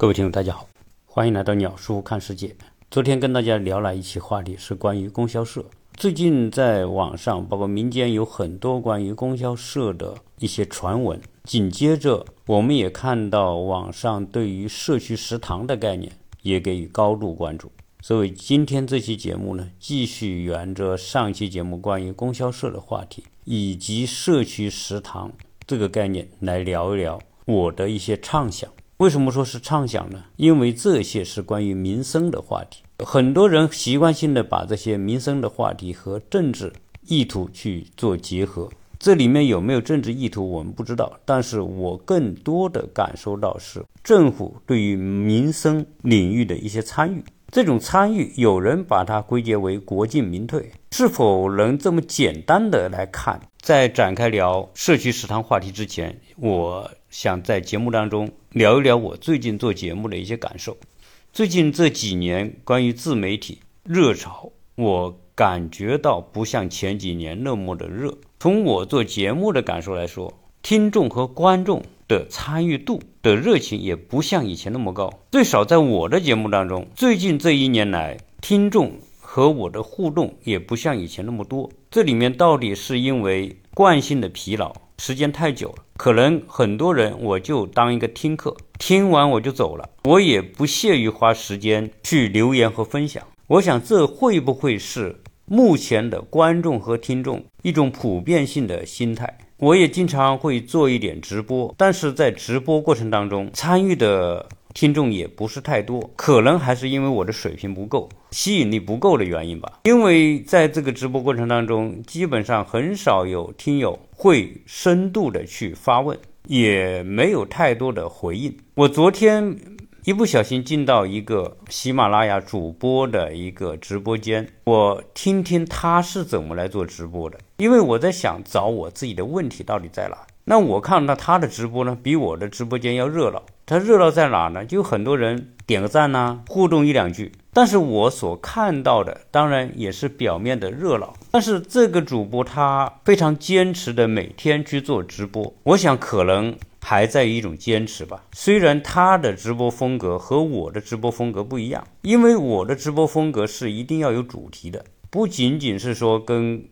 各位听众，大家好，欢迎来到鸟叔看世界。昨天跟大家聊了一期话题，是关于供销社。最近在网上，包括民间有很多关于供销社的一些传闻。紧接着，我们也看到网上对于社区食堂的概念也给予高度关注。所以今天这期节目呢，继续沿着上期节目关于供销社的话题，以及社区食堂这个概念来聊一聊我的一些畅想。为什么说是畅想呢？因为这些是关于民生的话题，很多人习惯性的把这些民生的话题和政治意图去做结合，这里面有没有政治意图我们不知道，但是我更多的感受到是政府对于民生领域的一些参与，这种参与有人把它归结为国进民退，是否能这么简单的来看？在展开聊社区食堂话题之前，我想在节目当中聊一聊我最近做节目的一些感受。最近这几年关于自媒体热潮，我感觉到不像前几年那么的热。从我做节目的感受来说，听众和观众的参与度的热情也不像以前那么高。最少在我的节目当中，最近这一年来，听众。和我的互动也不像以前那么多，这里面到底是因为惯性的疲劳，时间太久了，可能很多人我就当一个听课，听完我就走了，我也不屑于花时间去留言和分享。我想这会不会是目前的观众和听众一种普遍性的心态？我也经常会做一点直播，但是在直播过程当中参与的。听众也不是太多，可能还是因为我的水平不够，吸引力不够的原因吧。因为在这个直播过程当中，基本上很少有听友会深度的去发问，也没有太多的回应。我昨天一不小心进到一个喜马拉雅主播的一个直播间，我听听他是怎么来做直播的，因为我在想找我自己的问题到底在哪。那我看到他的直播呢，比我的直播间要热闹。他热闹在哪呢？就很多人点个赞呐，互动一两句。但是我所看到的，当然也是表面的热闹。但是这个主播他非常坚持的每天去做直播，我想可能还在于一种坚持吧。虽然他的直播风格和我的直播风格不一样，因为我的直播风格是一定要有主题的，不仅仅是说跟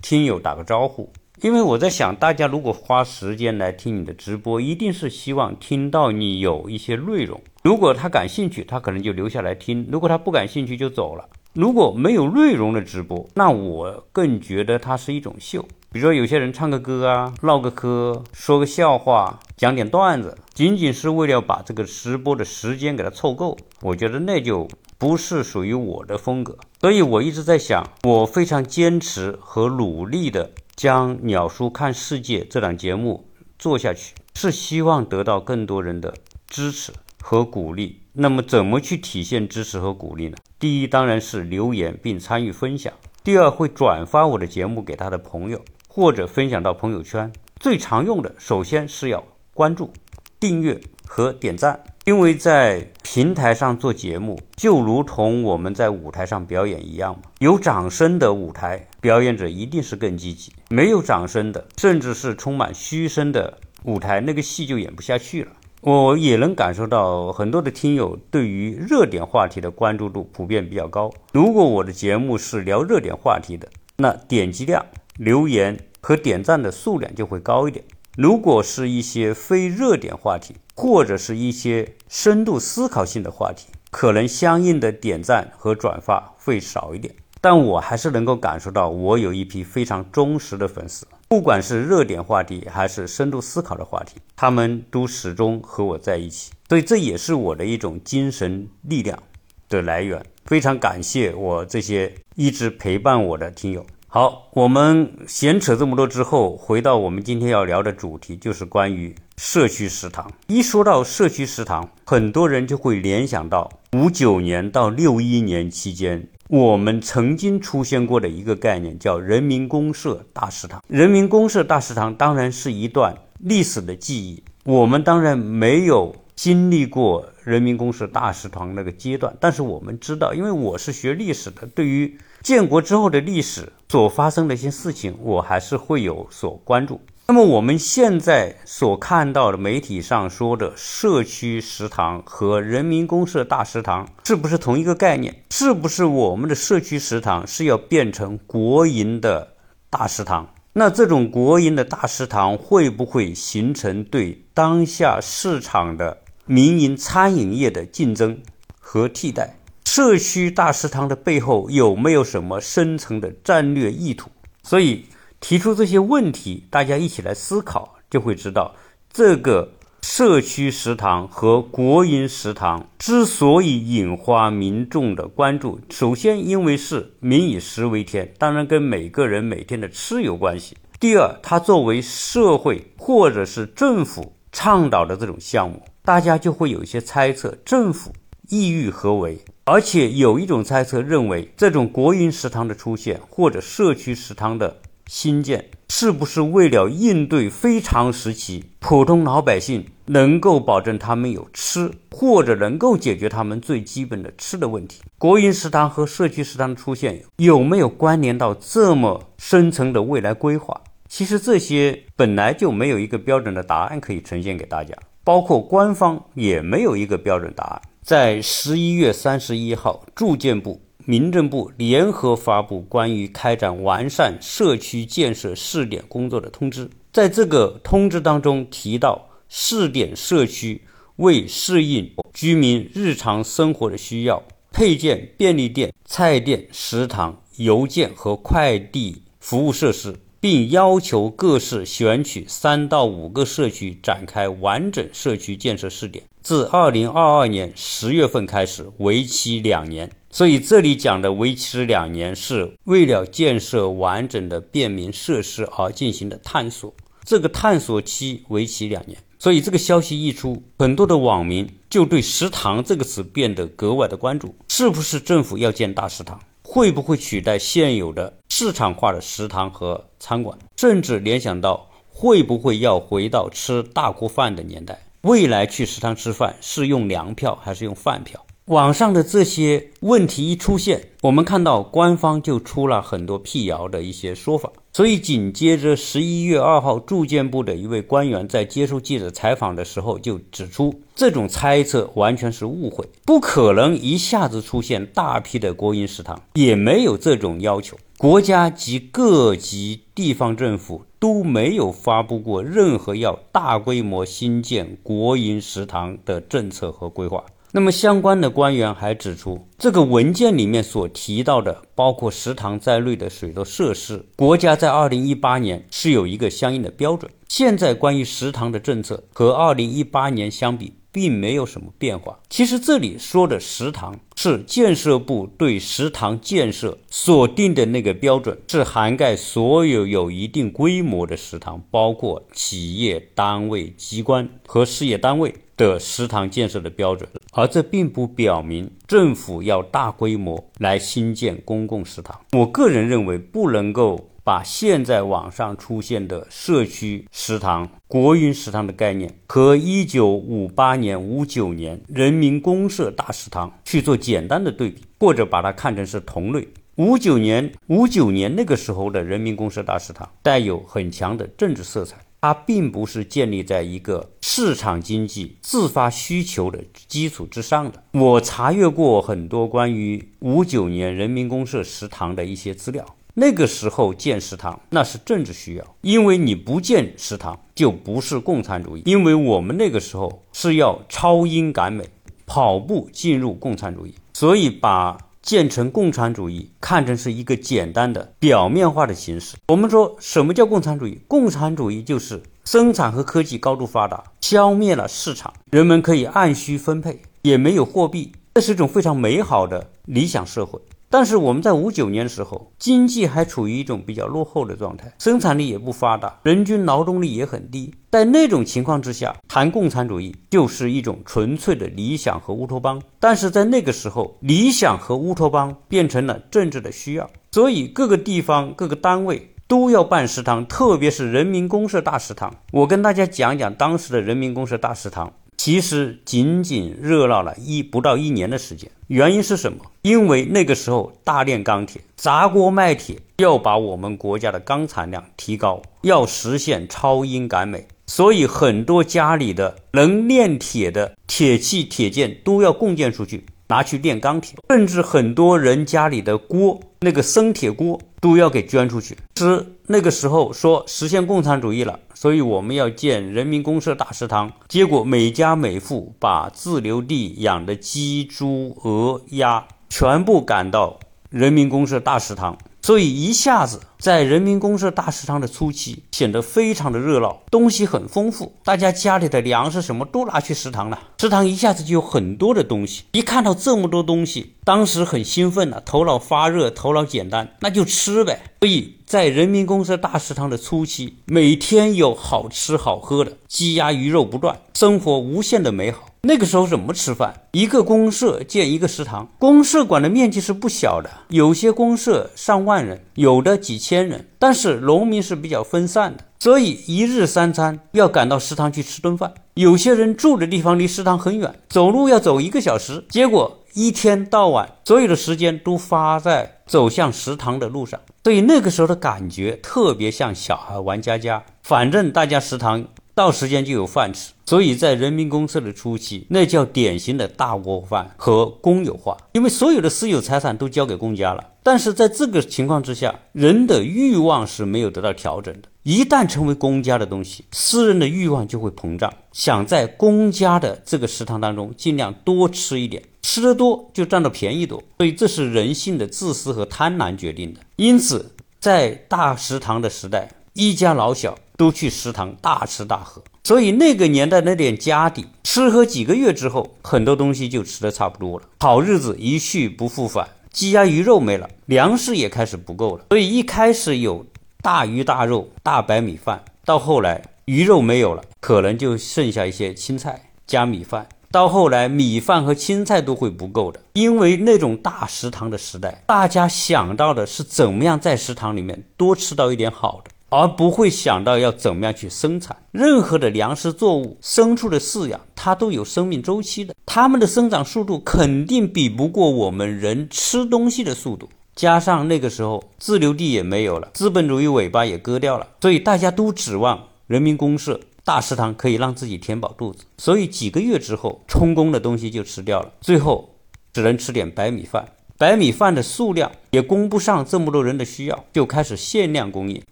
听友打个招呼。因为我在想，大家如果花时间来听你的直播，一定是希望听到你有一些内容。如果他感兴趣，他可能就留下来听；如果他不感兴趣，就走了。如果没有内容的直播，那我更觉得它是一种秀。比如说，有些人唱个歌啊，唠个嗑，说个笑话，讲点段子，仅仅是为了把这个直播的时间给它凑够，我觉得那就不是属于我的风格。所以我一直在想，我非常坚持和努力的。将《鸟叔看世界》这档节目做下去，是希望得到更多人的支持和鼓励。那么，怎么去体现支持和鼓励呢？第一，当然是留言并参与分享；第二，会转发我的节目给他的朋友，或者分享到朋友圈。最常用的，首先是要关注、订阅和点赞。因为在平台上做节目，就如同我们在舞台上表演一样嘛。有掌声的舞台，表演者一定是更积极；没有掌声的，甚至是充满嘘声的舞台，那个戏就演不下去了。我也能感受到很多的听友对于热点话题的关注度普遍比较高。如果我的节目是聊热点话题的，那点击量、留言和点赞的数量就会高一点。如果是一些非热点话题，或者是一些深度思考性的话题，可能相应的点赞和转发会少一点。但我还是能够感受到，我有一批非常忠实的粉丝，不管是热点话题还是深度思考的话题，他们都始终和我在一起。所以这也是我的一种精神力量的来源。非常感谢我这些一直陪伴我的听友。好，我们闲扯这么多之后，回到我们今天要聊的主题，就是关于社区食堂。一说到社区食堂，很多人就会联想到五九年到六一年期间，我们曾经出现过的一个概念，叫人民公社大食堂。人民公社大食堂当然是一段历史的记忆，我们当然没有经历过人民公社大食堂那个阶段，但是我们知道，因为我是学历史的，对于建国之后的历史所发生的一些事情，我还是会有所关注。那么我们现在所看到的媒体上说的社区食堂和人民公社大食堂是不是同一个概念？是不是我们的社区食堂是要变成国营的大食堂？那这种国营的大食堂会不会形成对当下市场的民营餐饮业的竞争和替代？社区大食堂的背后有没有什么深层的战略意图？所以。提出这些问题，大家一起来思考，就会知道这个社区食堂和国营食堂之所以引发民众的关注，首先因为是民以食为天，当然跟每个人每天的吃有关系。第二，它作为社会或者是政府倡导的这种项目，大家就会有一些猜测，政府意欲何为？而且有一种猜测认为，这种国营食堂的出现或者社区食堂的。新建是不是为了应对非常时期普通老百姓能够保证他们有吃，或者能够解决他们最基本的吃的问题？国营食堂和社区食堂的出现有没有关联到这么深层的未来规划？其实这些本来就没有一个标准的答案可以呈现给大家，包括官方也没有一个标准答案。在十一月三十一号，住建部。民政部联合发布关于开展完善社区建设试点工作的通知，在这个通知当中提到，试点社区为适应居民日常生活的需要，配建便利店、菜店、食堂、邮件和快递服务设施，并要求各市选取三到五个社区展开完整社区建设试点，自二零二二年十月份开始，为期两年。所以这里讲的为期两年，是为了建设完整的便民设施而进行的探索。这个探索期为期两年。所以这个消息一出，很多的网民就对“食堂”这个词变得格外的关注。是不是政府要建大食堂？会不会取代现有的市场化的食堂和餐馆？甚至联想到会不会要回到吃大锅饭的年代？未来去食堂吃饭是用粮票还是用饭票？网上的这些问题一出现，我们看到官方就出了很多辟谣的一些说法。所以紧接着十一月二号，住建部的一位官员在接受记者采访的时候就指出，这种猜测完全是误会，不可能一下子出现大批的国营食堂，也没有这种要求。国家及各级地方政府都没有发布过任何要大规模新建国营食堂的政策和规划。那么，相关的官员还指出，这个文件里面所提到的，包括食堂在内的许多设施，国家在二零一八年是有一个相应的标准。现在关于食堂的政策和二零一八年相比，并没有什么变化。其实这里说的食堂，是建设部对食堂建设所定的那个标准，是涵盖所有有一定规模的食堂，包括企业单位、机关和事业单位。的食堂建设的标准，而这并不表明政府要大规模来新建公共食堂。我个人认为，不能够把现在网上出现的社区食堂、国营食堂的概念和一九五八年、五九年人民公社大食堂去做简单的对比，或者把它看成是同类。五九年、五九年那个时候的人民公社大食堂带有很强的政治色彩。它并不是建立在一个市场经济自发需求的基础之上的。我查阅过很多关于五九年人民公社食堂的一些资料，那个时候建食堂那是政治需要，因为你不建食堂就不是共产主义。因为我们那个时候是要超英赶美，跑步进入共产主义，所以把。建成共产主义，看成是一个简单的表面化的形式。我们说什么叫共产主义？共产主义就是生产和科技高度发达，消灭了市场，人们可以按需分配，也没有货币，这是一种非常美好的理想社会。但是我们在五九年的时候，经济还处于一种比较落后的状态，生产力也不发达，人均劳动力也很低。在那种情况之下，谈共产主义就是一种纯粹的理想和乌托邦。但是在那个时候，理想和乌托邦变成了政治的需要，所以各个地方、各个单位都要办食堂，特别是人民公社大食堂。我跟大家讲讲当时的人民公社大食堂。其实仅仅热闹了一不到一年的时间。原因是什么？因为那个时候大炼钢铁，砸锅卖铁，要把我们国家的钢产量提高，要实现超英赶美，所以很多家里的能炼铁的铁器、铁件都要共建出去。拿去炼钢铁，甚至很多人家里的锅，那个生铁锅都要给捐出去。是那个时候说实现共产主义了，所以我们要建人民公社大食堂。结果每家每户把自留地养的鸡、猪、鹅、鸭全部赶到人民公社大食堂。所以一下子，在人民公社大食堂的初期，显得非常的热闹，东西很丰富，大家家里的粮食什么都拿去食堂了，食堂一下子就有很多的东西。一看到这么多东西，当时很兴奋了，头脑发热，头脑简单，那就吃呗。所以在人民公社大食堂的初期，每天有好吃好喝的，鸡鸭鱼肉不断，生活无限的美好。那个时候怎么吃饭？一个公社建一个食堂，公社管的面积是不小的，有些公社上万人，有的几千人。但是农民是比较分散的，所以一日三餐要赶到食堂去吃顿饭。有些人住的地方离食堂很远，走路要走一个小时。结果一天到晚，所有的时间都花在走向食堂的路上。所以那个时候的感觉特别像小孩玩家家，反正大家食堂。到时间就有饭吃，所以在人民公社的初期，那叫典型的大锅饭和公有化，因为所有的私有财产都交给公家了。但是在这个情况之下，人的欲望是没有得到调整的。一旦成为公家的东西，私人的欲望就会膨胀，想在公家的这个食堂当中尽量多吃一点，吃得多就占到便宜多。所以这是人性的自私和贪婪决定的。因此，在大食堂的时代，一家老小。都去食堂大吃大喝，所以那个年代那点家底，吃喝几个月之后，很多东西就吃的差不多了。好日子一去不复返，鸡鸭鱼肉没了，粮食也开始不够了。所以一开始有大鱼大肉、大白米饭，到后来鱼肉没有了，可能就剩下一些青菜加米饭。到后来米饭和青菜都会不够的，因为那种大食堂的时代，大家想到的是怎么样在食堂里面多吃到一点好的。而不会想到要怎么样去生产任何的粮食作物、牲畜的饲养，它都有生命周期的，它们的生长速度肯定比不过我们人吃东西的速度。加上那个时候自留地也没有了，资本主义尾巴也割掉了，所以大家都指望人民公社大食堂可以让自己填饱肚子。所以几个月之后，充公的东西就吃掉了，最后只能吃点白米饭。白米饭的数量也供不上这么多人的需要，就开始限量供应。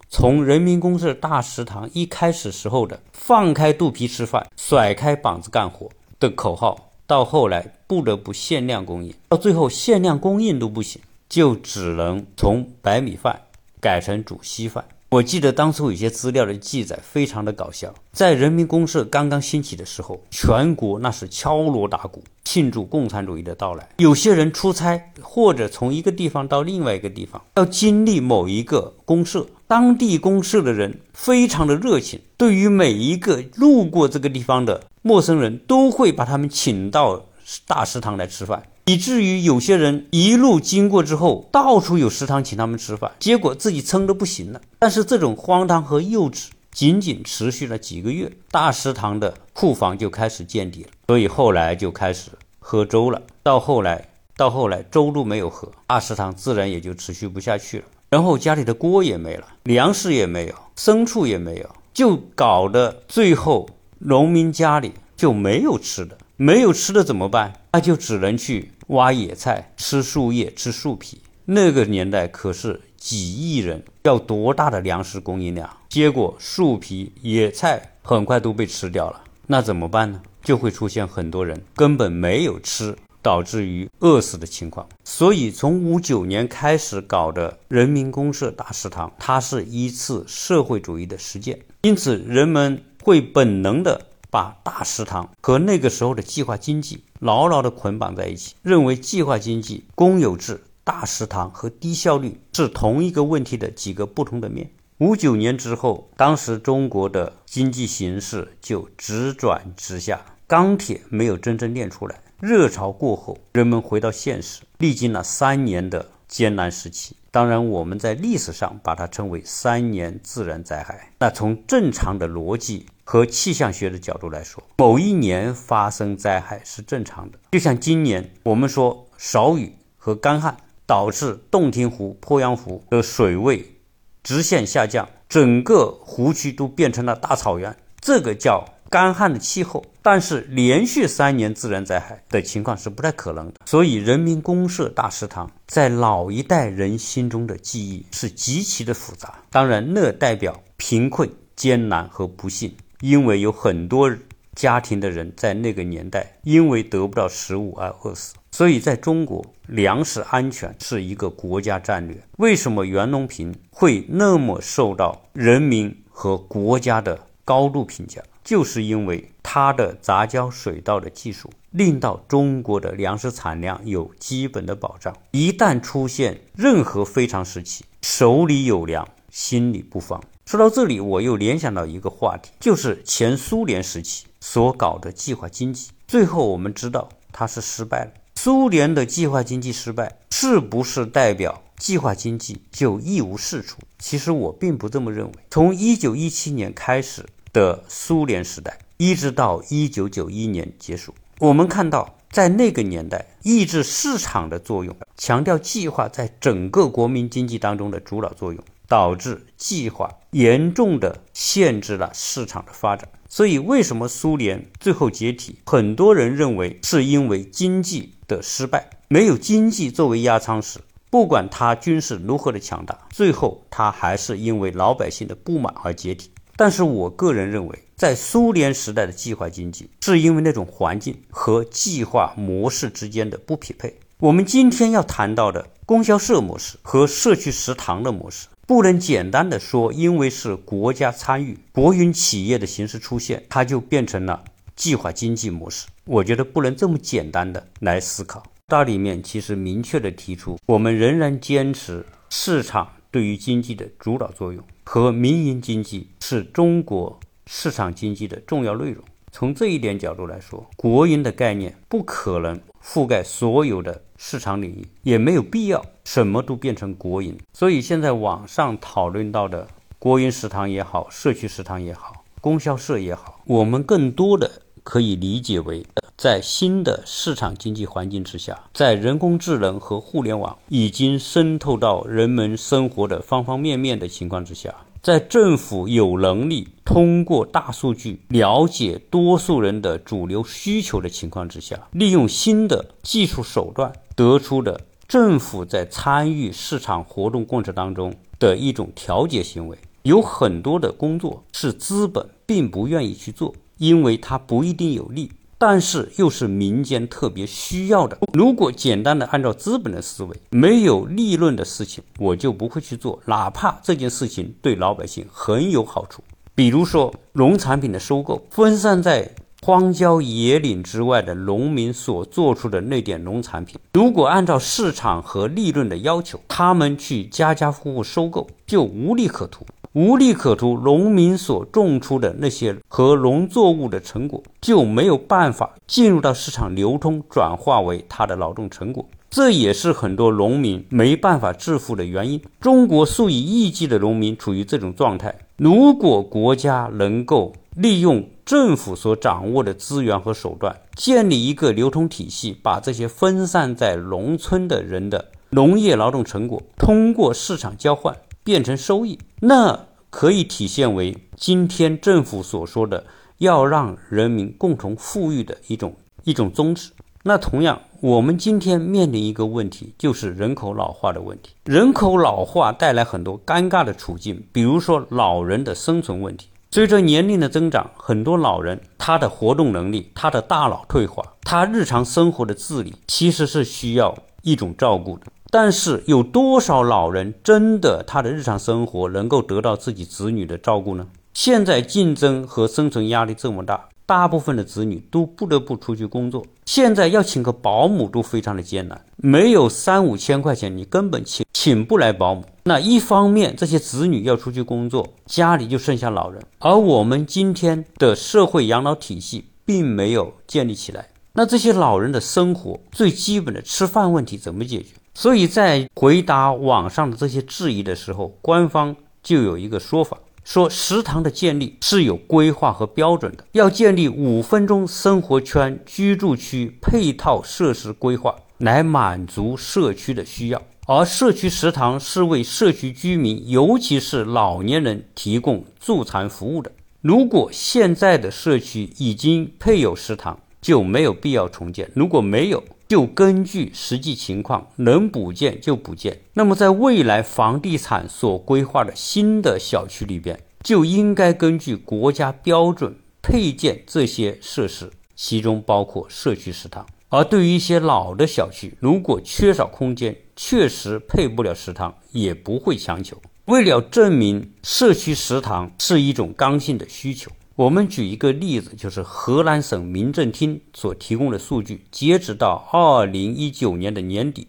从人民公社大食堂一开始时候的“放开肚皮吃饭，甩开膀子干活”的口号，到后来不得不限量供应，到最后限量供应都不行，就只能从白米饭改成煮稀饭。我记得当初有些资料的记载非常的搞笑，在人民公社刚刚兴起的时候，全国那是敲锣打鼓庆祝共产主义的到来。有些人出差或者从一个地方到另外一个地方，要经历某一个公社，当地公社的人非常的热情，对于每一个路过这个地方的陌生人都会把他们请到大食堂来吃饭。以至于有些人一路经过之后，到处有食堂请他们吃饭，结果自己撑得不行了。但是这种荒唐和幼稚仅仅持续了几个月，大食堂的库房就开始见底了。所以后来就开始喝粥了。到后来，到后来粥都没有喝，大食堂自然也就持续不下去了。然后家里的锅也没了，粮食也没有，牲畜也没有，就搞得最后农民家里就没有吃的。没有吃的怎么办？那就只能去挖野菜，吃树叶，吃树皮。那个年代可是几亿人，要多大的粮食供应量？结果树皮、野菜很快都被吃掉了。那怎么办呢？就会出现很多人根本没有吃，导致于饿死的情况。所以从五九年开始搞的人民公社大食堂，它是一次社会主义的实践。因此，人们会本能的。把大食堂和那个时候的计划经济牢牢地捆绑在一起，认为计划经济、公有制、大食堂和低效率是同一个问题的几个不同的面。五九年之后，当时中国的经济形势就直转直下，钢铁没有真正炼出来。热潮过后，人们回到现实，历经了三年的艰难时期，当然，我们在历史上把它称为三年自然灾害。那从正常的逻辑和气象学的角度来说，某一年发生灾害是正常的。就像今年我们说少雨和干旱导致洞庭湖、鄱阳湖的水位直线下降，整个湖区都变成了大草原，这个叫。干旱的气候，但是连续三年自然灾害的情况是不太可能的。所以，人民公社大食堂在老一代人心中的记忆是极其的复杂。当然，那代表贫困、艰难和不幸，因为有很多家庭的人在那个年代因为得不到食物而饿死。所以，在中国，粮食安全是一个国家战略。为什么袁隆平会那么受到人民和国家的高度评价？就是因为它的杂交水稻的技术，令到中国的粮食产量有基本的保障。一旦出现任何非常时期，手里有粮，心里不慌。说到这里，我又联想到一个话题，就是前苏联时期所搞的计划经济，最后我们知道它是失败了。苏联的计划经济失败，是不是代表计划经济就一无是处？其实我并不这么认为。从一九一七年开始。的苏联时代，一直到一九九一年结束，我们看到，在那个年代，抑制市场的作用，强调计划在整个国民经济当中的主导作用，导致计划严重的限制了市场的发展。所以，为什么苏联最后解体？很多人认为是因为经济的失败，没有经济作为压舱石，不管它军事如何的强大，最后它还是因为老百姓的不满而解体。但是我个人认为，在苏联时代的计划经济，是因为那种环境和计划模式之间的不匹配。我们今天要谈到的供销社模式和社区食堂的模式，不能简单的说，因为是国家参与、国营企业的形式出现，它就变成了计划经济模式。我觉得不能这么简单的来思考。大里面其实明确的提出，我们仍然坚持市场对于经济的主导作用。和民营经济是中国市场经济的重要内容。从这一点角度来说，国营的概念不可能覆盖所有的市场领域，也没有必要什么都变成国营。所以现在网上讨论到的国营食堂也好，社区食堂也好，供销社也好，我们更多的可以理解为。在新的市场经济环境之下，在人工智能和互联网已经渗透到人们生活的方方面面的情况之下，在政府有能力通过大数据了解多数人的主流需求的情况之下，利用新的技术手段得出的政府在参与市场活动过程当中的一种调节行为，有很多的工作是资本并不愿意去做，因为它不一定有利。但是又是民间特别需要的。如果简单的按照资本的思维，没有利润的事情，我就不会去做，哪怕这件事情对老百姓很有好处。比如说农产品的收购，分散在荒郊野岭之外的农民所做出的那点农产品，如果按照市场和利润的要求，他们去家家户户收购，就无利可图。无利可图，农民所种出的那些和农作物的成果就没有办法进入到市场流通，转化为他的劳动成果。这也是很多农民没办法致富的原因。中国数以亿计的农民处于这种状态。如果国家能够利用政府所掌握的资源和手段，建立一个流通体系，把这些分散在农村的人的农业劳动成果通过市场交换。变成收益，那可以体现为今天政府所说的要让人民共同富裕的一种一种宗旨。那同样，我们今天面临一个问题，就是人口老化的问题。人口老化带来很多尴尬的处境，比如说老人的生存问题。随着年龄的增长，很多老人他的活动能力、他的大脑退化、他日常生活的自理，其实是需要一种照顾的。但是有多少老人真的他的日常生活能够得到自己子女的照顾呢？现在竞争和生存压力这么大，大部分的子女都不得不出去工作。现在要请个保姆都非常的艰难，没有三五千块钱，你根本请请不来保姆。那一方面，这些子女要出去工作，家里就剩下老人，而我们今天的社会养老体系并没有建立起来。那这些老人的生活最基本的吃饭问题怎么解决？所以在回答网上的这些质疑的时候，官方就有一个说法，说食堂的建立是有规划和标准的，要建立五分钟生活圈居住区配套设施规划，来满足社区的需要。而社区食堂是为社区居民，尤其是老年人提供助餐服务的。如果现在的社区已经配有食堂，就没有必要重建；如果没有，就根据实际情况能补建就补建。那么，在未来房地产所规划的新的小区里边，就应该根据国家标准配建这些设施，其中包括社区食堂。而对于一些老的小区，如果缺少空间，确实配不了食堂，也不会强求。为了证明社区食堂是一种刚性的需求，我们举一个例子，就是河南省民政厅所提供的数据，截止到二零一九年的年底，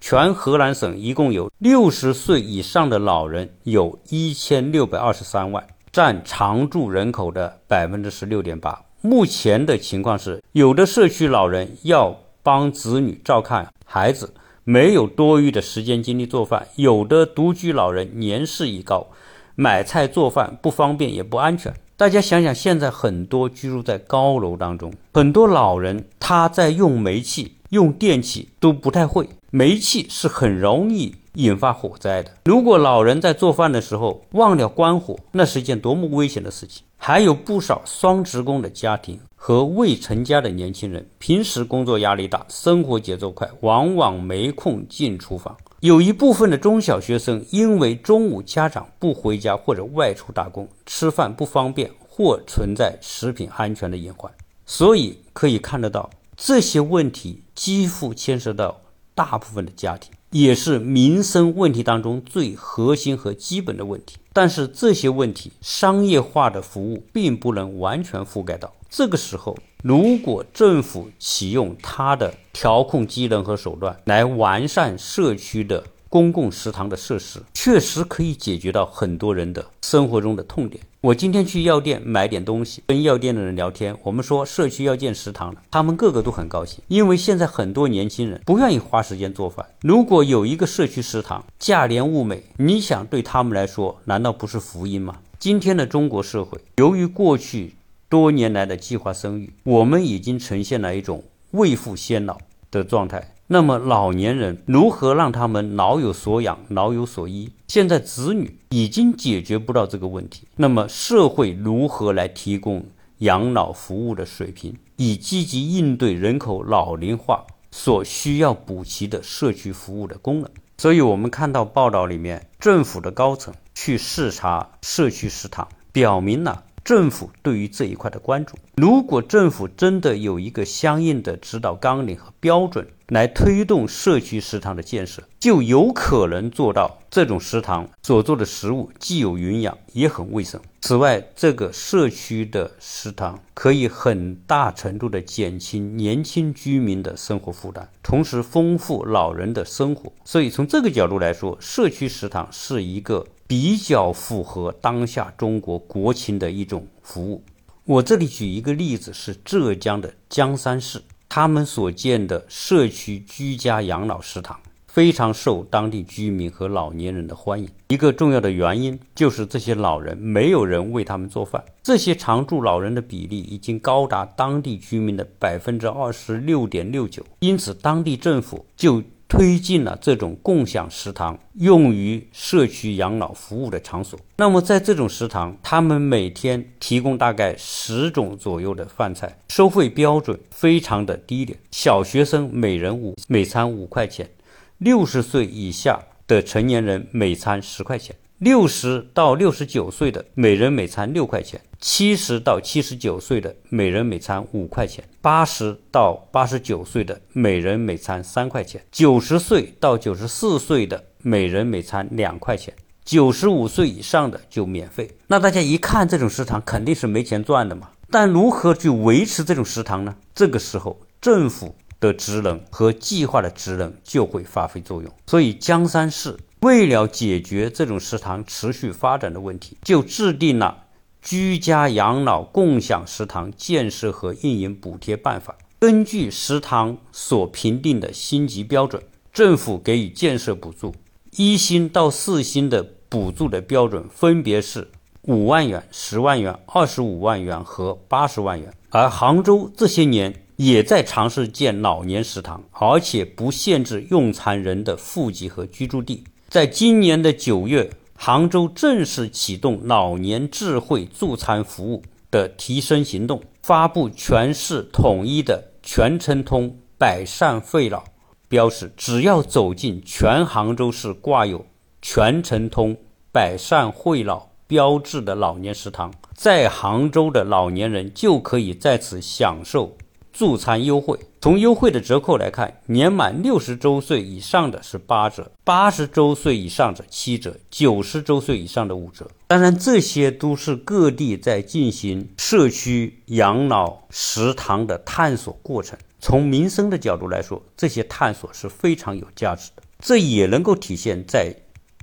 全河南省一共有六十岁以上的老人有一千六百二十三万，占常住人口的百分之十六点八。目前的情况是，有的社区老人要帮子女照看孩子，没有多余的时间精力做饭；有的独居老人年事已高，买菜做饭不方便也不安全。大家想想，现在很多居住在高楼当中，很多老人他在用煤气、用电器都不太会，煤气是很容易引发火灾的。如果老人在做饭的时候忘了关火，那是一件多么危险的事情！还有不少双职工的家庭和未成家的年轻人，平时工作压力大，生活节奏快，往往没空进厨房。有一部分的中小学生，因为中午家长不回家或者外出打工，吃饭不方便或存在食品安全的隐患。所以可以看得到，这些问题几乎牵涉到大部分的家庭。也是民生问题当中最核心和基本的问题，但是这些问题商业化的服务并不能完全覆盖到。这个时候，如果政府启用它的调控机能和手段来完善社区的。公共食堂的设施确实可以解决到很多人的生活中的痛点。我今天去药店买点东西，跟药店的人聊天，我们说社区要建食堂了，他们个个都很高兴，因为现在很多年轻人不愿意花时间做饭。如果有一个社区食堂，价廉物美，你想对他们来说，难道不是福音吗？今天的中国社会，由于过去多年来的计划生育，我们已经呈现了一种未富先老的状态。那么老年人如何让他们老有所养、老有所依？现在子女已经解决不到这个问题，那么社会如何来提供养老服务的水平，以积极应对人口老龄化所需要补齐的社区服务的功能？所以，我们看到报道里面，政府的高层去视察社区食堂，表明了政府对于这一块的关注。如果政府真的有一个相应的指导纲领和标准，来推动社区食堂的建设，就有可能做到这种食堂所做的食物既有营养，也很卫生。此外，这个社区的食堂可以很大程度的减轻年轻居民的生活负担，同时丰富老人的生活。所以，从这个角度来说，社区食堂是一个比较符合当下中国国情的一种服务。我这里举一个例子，是浙江的江山市。他们所建的社区居家养老食堂非常受当地居民和老年人的欢迎。一个重要的原因就是这些老人没有人为他们做饭。这些常住老人的比例已经高达当地居民的百分之二十六点六九，因此当地政府就。推进了这种共享食堂用于社区养老服务的场所。那么，在这种食堂，他们每天提供大概十种左右的饭菜，收费标准非常的低廉。小学生每人五每餐五块钱，六十岁以下的成年人每餐十块钱。六十到六十九岁的每人每餐六块钱，七十到七十九岁的每人每餐五块钱，八十到八十九岁的每人每餐三块钱，九十岁到九十四岁的每人每餐两块钱，九十五岁以上的就免费。那大家一看这种食堂肯定是没钱赚的嘛，但如何去维持这种食堂呢？这个时候政府的职能和计划的职能就会发挥作用。所以江山市。为了解决这种食堂持续发展的问题，就制定了居家养老共享食堂建设和运营补贴办法。根据食堂所评定的星级标准，政府给予建设补助，一星到四星的补助的标准分别是五万元、十万元、二十五万元和八十万元。而杭州这些年也在尝试建老年食堂，而且不限制用餐人的户籍和居住地。在今年的九月，杭州正式启动老年智慧助餐服务的提升行动，发布全市统一的全程通百善惠老标识。只要走进全杭州市挂有全程通百善惠老标志的老年食堂，在杭州的老年人就可以在此享受。助餐优惠，从优惠的折扣来看，年满六十周岁以上的是八折，八十周岁以上的七折，九十周岁以上的五折。当然，这些都是各地在进行社区养老食堂的探索过程。从民生的角度来说，这些探索是非常有价值的。这也能够体现在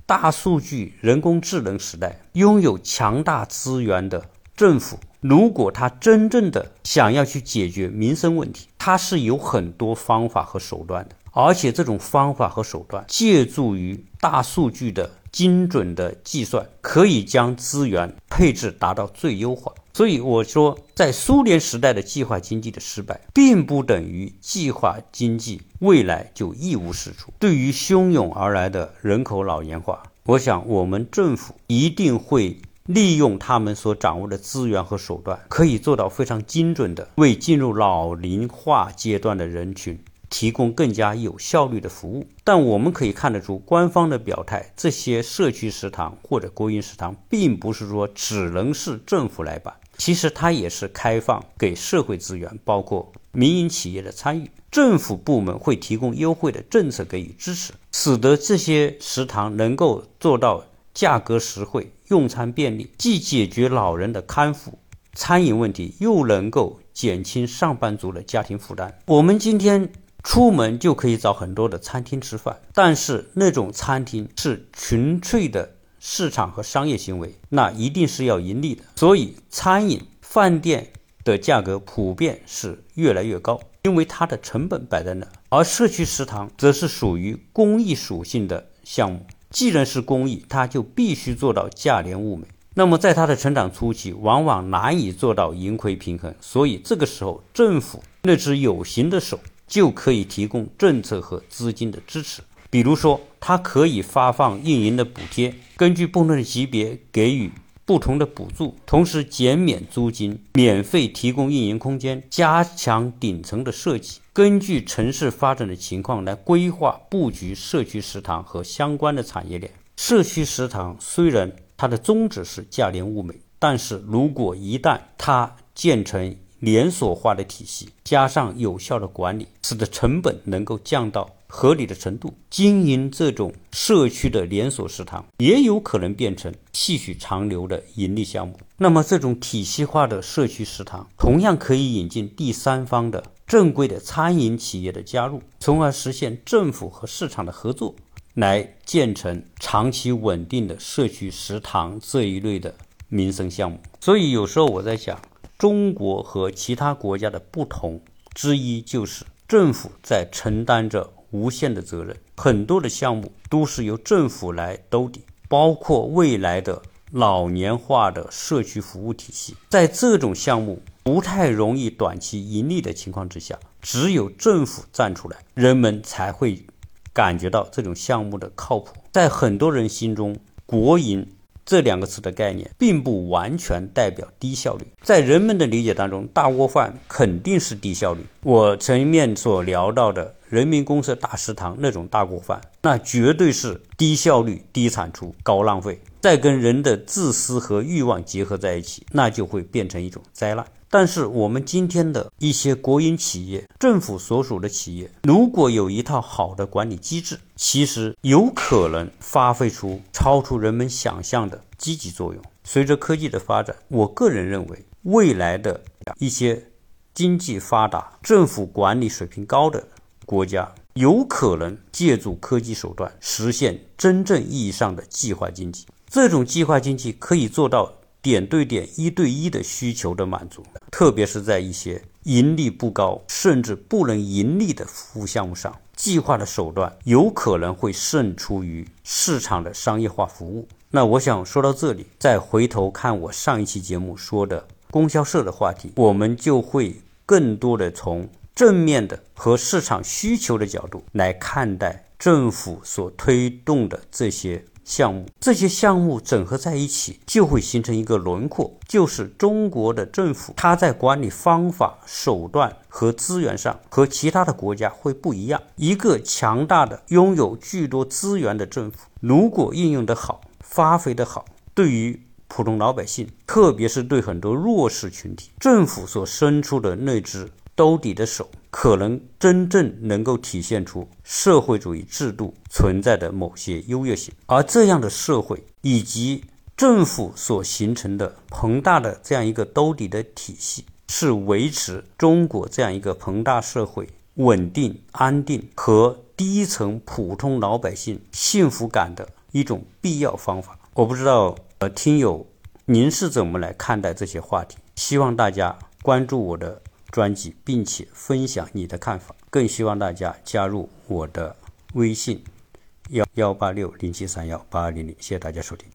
大数据、人工智能时代，拥有强大资源的政府。如果他真正的想要去解决民生问题，他是有很多方法和手段的，而且这种方法和手段借助于大数据的精准的计算，可以将资源配置达到最优化。所以我说，在苏联时代的计划经济的失败，并不等于计划经济未来就一无是处。对于汹涌而来的人口老年化，我想我们政府一定会。利用他们所掌握的资源和手段，可以做到非常精准的为进入老龄化阶段的人群提供更加有效率的服务。但我们可以看得出，官方的表态，这些社区食堂或者国营食堂，并不是说只能是政府来办，其实它也是开放给社会资源，包括民营企业的参与。政府部门会提供优惠的政策给予支持，使得这些食堂能够做到。价格实惠，用餐便利，既解决老人的看护、餐饮问题，又能够减轻上班族的家庭负担。我们今天出门就可以找很多的餐厅吃饭，但是那种餐厅是纯粹的市场和商业行为，那一定是要盈利的。所以，餐饮饭店的价格普遍是越来越高，因为它的成本摆在那。而社区食堂则是属于公益属性的项目。既然是公益，它就必须做到价廉物美。那么，在它的成长初期，往往难以做到盈亏平衡。所以，这个时候，政府那只有形的手就可以提供政策和资金的支持。比如说，它可以发放运营的补贴，根据不同的级别给予。不同的补助，同时减免租金，免费提供运营空间，加强顶层的设计，根据城市发展的情况来规划布局社区食堂和相关的产业链。社区食堂虽然它的宗旨是价廉物美，但是如果一旦它建成连锁化的体系，加上有效的管理，使得成本能够降到。合理的程度经营这种社区的连锁食堂，也有可能变成细水长流的盈利项目。那么，这种体系化的社区食堂，同样可以引进第三方的正规的餐饮企业的加入，从而实现政府和市场的合作，来建成长期稳定的社区食堂这一类的民生项目。所以，有时候我在想，中国和其他国家的不同之一，就是政府在承担着。无限的责任，很多的项目都是由政府来兜底，包括未来的老年化的社区服务体系。在这种项目不太容易短期盈利的情况之下，只有政府站出来，人们才会感觉到这种项目的靠谱。在很多人心中，国营。这两个词的概念并不完全代表低效率，在人们的理解当中，大锅饭肯定是低效率。我前面所聊到的人民公社大食堂那种大锅饭，那绝对是低效率、低产出、高浪费，再跟人的自私和欲望结合在一起，那就会变成一种灾难。但是我们今天的一些国营企业、政府所属的企业，如果有一套好的管理机制，其实有可能发挥出超出人们想象的积极作用。随着科技的发展，我个人认为，未来的一些经济发达、政府管理水平高的国家，有可能借助科技手段实现真正意义上的计划经济。这种计划经济可以做到。点对点、一对一的需求的满足，特别是在一些盈利不高，甚至不能盈利的服务项目上，计划的手段有可能会胜出于市场的商业化服务。那我想说到这里，再回头看我上一期节目说的供销社的话题，我们就会更多的从正面的和市场需求的角度来看待政府所推动的这些项目。这些项目整合在一起，就会形成一个轮廓，就是中国的政府，它在管理方法、手段和资源上和其他的国家会不一样。一个强大的、拥有巨多资源的政府，如果应用得好，发挥得好，对于普通老百姓，特别是对很多弱势群体，政府所伸出的那只兜底的手，可能真正能够体现出社会主义制度存在的某些优越性。而这样的社会以及政府所形成的庞大的这样一个兜底的体系，是维持中国这样一个庞大社会稳定、安定和低层普通老百姓幸福感的。一种必要方法，我不知道，呃，听友您是怎么来看待这些话题？希望大家关注我的专辑，并且分享你的看法，更希望大家加入我的微信幺幺八六零七三幺八二零零，谢谢大家收听。